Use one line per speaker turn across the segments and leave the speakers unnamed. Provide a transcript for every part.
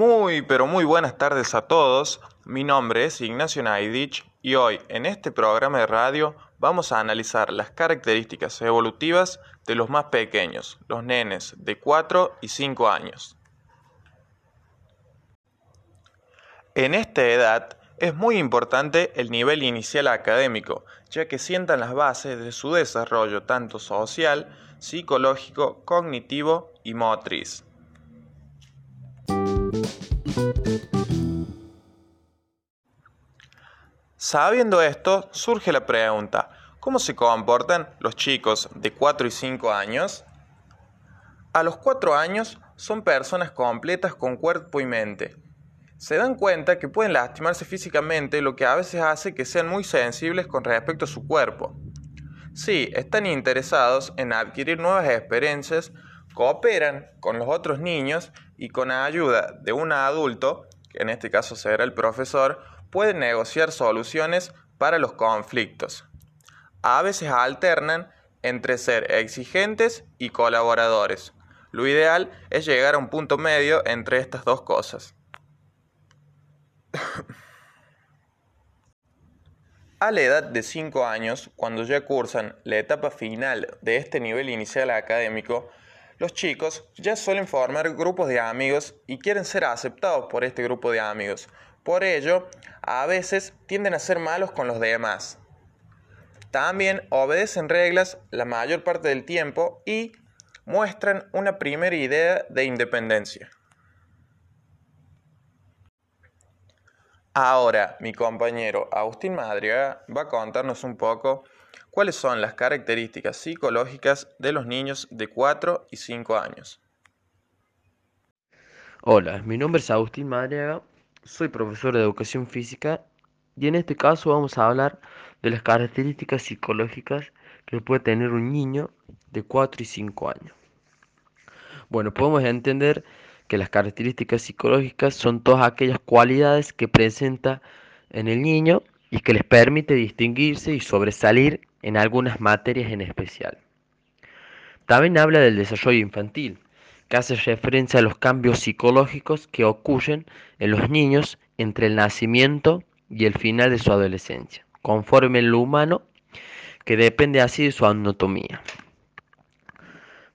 Muy, pero muy buenas tardes a todos. Mi nombre es Ignacio Naidich y hoy en este programa de radio vamos a analizar las características evolutivas de los más pequeños, los nenes de 4 y 5 años. En esta edad es muy importante el nivel inicial académico, ya que sientan las bases de su desarrollo tanto social, psicológico, cognitivo y motriz. Sabiendo esto, surge la pregunta, ¿cómo se comportan los chicos de 4 y 5 años? A los 4 años son personas completas con cuerpo y mente. Se dan cuenta que pueden lastimarse físicamente, lo que a veces hace que sean muy sensibles con respecto a su cuerpo. Sí, están interesados en adquirir nuevas experiencias, cooperan con los otros niños y con ayuda de un adulto, en este caso será el profesor, pueden negociar soluciones para los conflictos. A veces alternan entre ser exigentes y colaboradores. Lo ideal es llegar a un punto medio entre estas dos cosas. A la edad de 5 años, cuando ya cursan la etapa final de este nivel inicial académico, los chicos ya suelen formar grupos de amigos y quieren ser aceptados por este grupo de amigos. Por ello, a veces tienden a ser malos con los demás. También obedecen reglas la mayor parte del tiempo y muestran una primera idea de independencia. Ahora, mi compañero Agustín Madriaga va a contarnos un poco ¿Cuáles son las características psicológicas de los niños de 4 y 5 años?
Hola, mi nombre es Agustín Madriaga, soy profesor de educación física y en este caso vamos a hablar de las características psicológicas que puede tener un niño de 4 y 5 años. Bueno, podemos entender que las características psicológicas son todas aquellas cualidades que presenta en el niño y que les permite distinguirse y sobresalir en algunas materias en especial. También habla del desarrollo infantil, que hace referencia a los cambios psicológicos que ocurren en los niños entre el nacimiento y el final de su adolescencia, conforme lo humano, que depende así de su anatomía.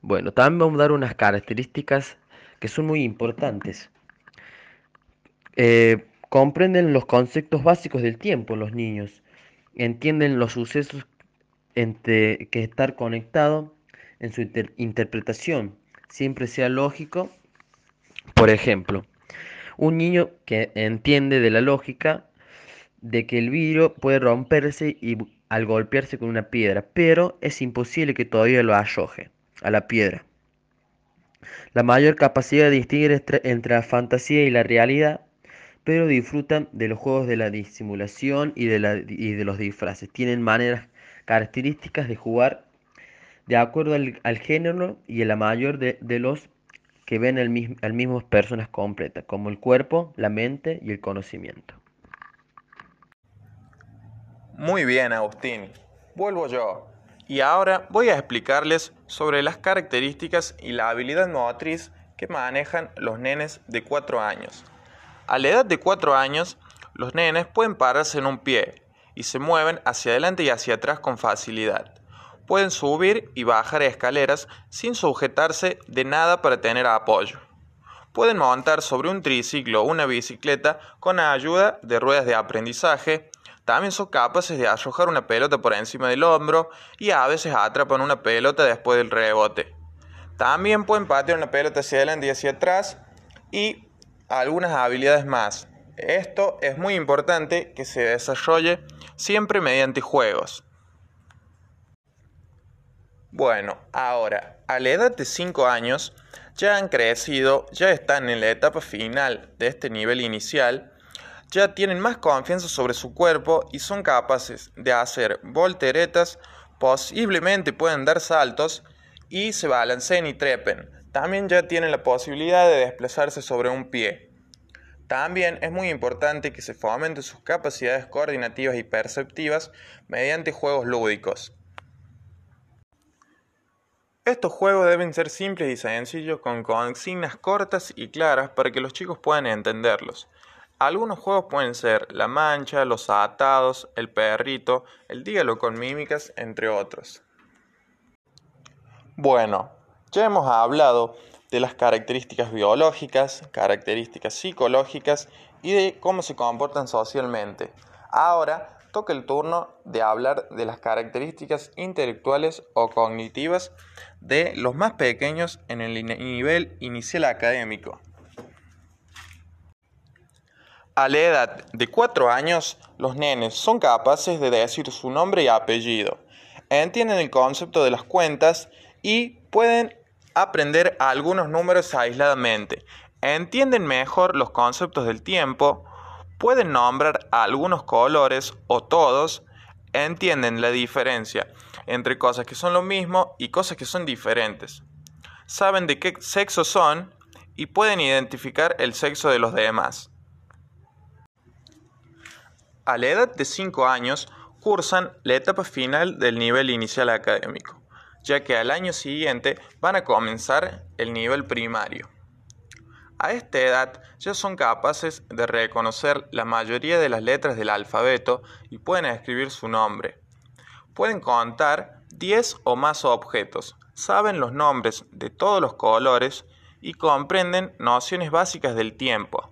Bueno, también vamos a dar unas características que son muy importantes. Eh, comprenden los conceptos básicos del tiempo los niños, entienden los sucesos que estar conectado en su interpretación siempre sea lógico. Por ejemplo, un niño que entiende de la lógica de que el vidrio puede romperse y al golpearse con una piedra, pero es imposible que todavía lo arroje a la piedra. La mayor capacidad de distinguir entre la fantasía y la realidad, pero disfrutan de los juegos de la disimulación y de, y de los disfraces. Tienen maneras características de jugar de acuerdo al, género y a la mayor de, los que ven al mismo, al mismo personas completas, como el cuerpo, la mente y el conocimiento.
Muy bien, Agustín. Vuelvo yo. Y ahora voy a explicarles sobre las características y la habilidad motriz que manejan los nenes de 4 años. A la edad de 4 años, los nenes pueden pararse en un pie, y se mueven hacia adelante y hacia atrás con facilidad. Pueden subir y bajar escaleras sin sujetarse de nada para tener apoyo. Pueden montar sobre un triciclo o una bicicleta con ayuda de ruedas de aprendizaje. También son capaces de arrojar una pelota por encima del hombro y a veces atrapan una pelota después del rebote. También pueden patear una pelota hacia adelante y hacia atrás y algunas habilidades más. Esto es muy importante que se desarrolle siempre mediante juegos. Bueno, ahora, a la edad de 5 años, ya han crecido, ya están en la etapa final de este nivel inicial, ya tienen más confianza sobre su cuerpo y son capaces de hacer volteretas, posiblemente pueden dar saltos y se balanceen y trepen. También ya tienen la posibilidad de desplazarse sobre un pie. También es muy importante que se fomenten sus capacidades coordinativas y perceptivas mediante juegos lúdicos. Estos juegos deben ser simples y sencillos con consignas cortas y claras para que los chicos puedan entenderlos. Algunos juegos pueden ser la mancha, los atados, el perrito, el dígalo con mímicas, entre otros. Bueno, ya hemos hablado de las características biológicas, características psicológicas y de cómo se comportan socialmente. Ahora toca el turno de hablar de las características intelectuales o cognitivas de los más pequeños en el nivel inicial académico. A la edad de 4 años, los nenes son capaces de decir su nombre y apellido, entienden el concepto de las cuentas y pueden aprender algunos números aisladamente, entienden mejor los conceptos del tiempo, pueden nombrar algunos colores o todos, entienden la diferencia entre cosas que son lo mismo y cosas que son diferentes. Saben de qué sexo son y pueden identificar el sexo de los demás. A la edad de 5 años cursan la etapa final del nivel inicial académico, ya que al año siguiente van a comenzar el nivel primario. A esta edad ya son capaces de reconocer la mayoría de las letras del alfabeto y pueden escribir su nombre. Pueden contar 10 o más objetos, saben los nombres de todos los colores y comprenden nociones básicas del tiempo.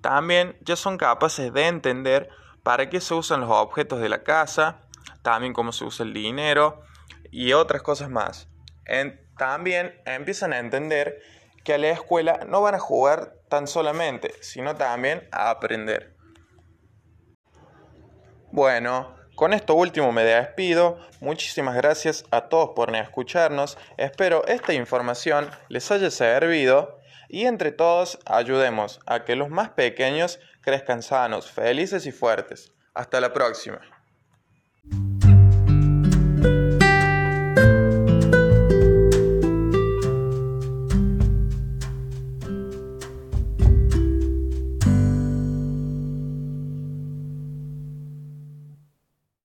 También ya son capaces de entender para qué se usan los objetos de la casa, también cómo se usa el dinero y otras cosas más. también empiezan a entender que a la escuela no van a jugar tan solamente, sino también a aprender. Bueno, con esto último me despido. Muchísimas gracias a todos por escucharnos. Espero esta información les haya servido y entre todos ayudemos a que los más pequeños crezcan sanos, felices y fuertes. Hasta la próxima.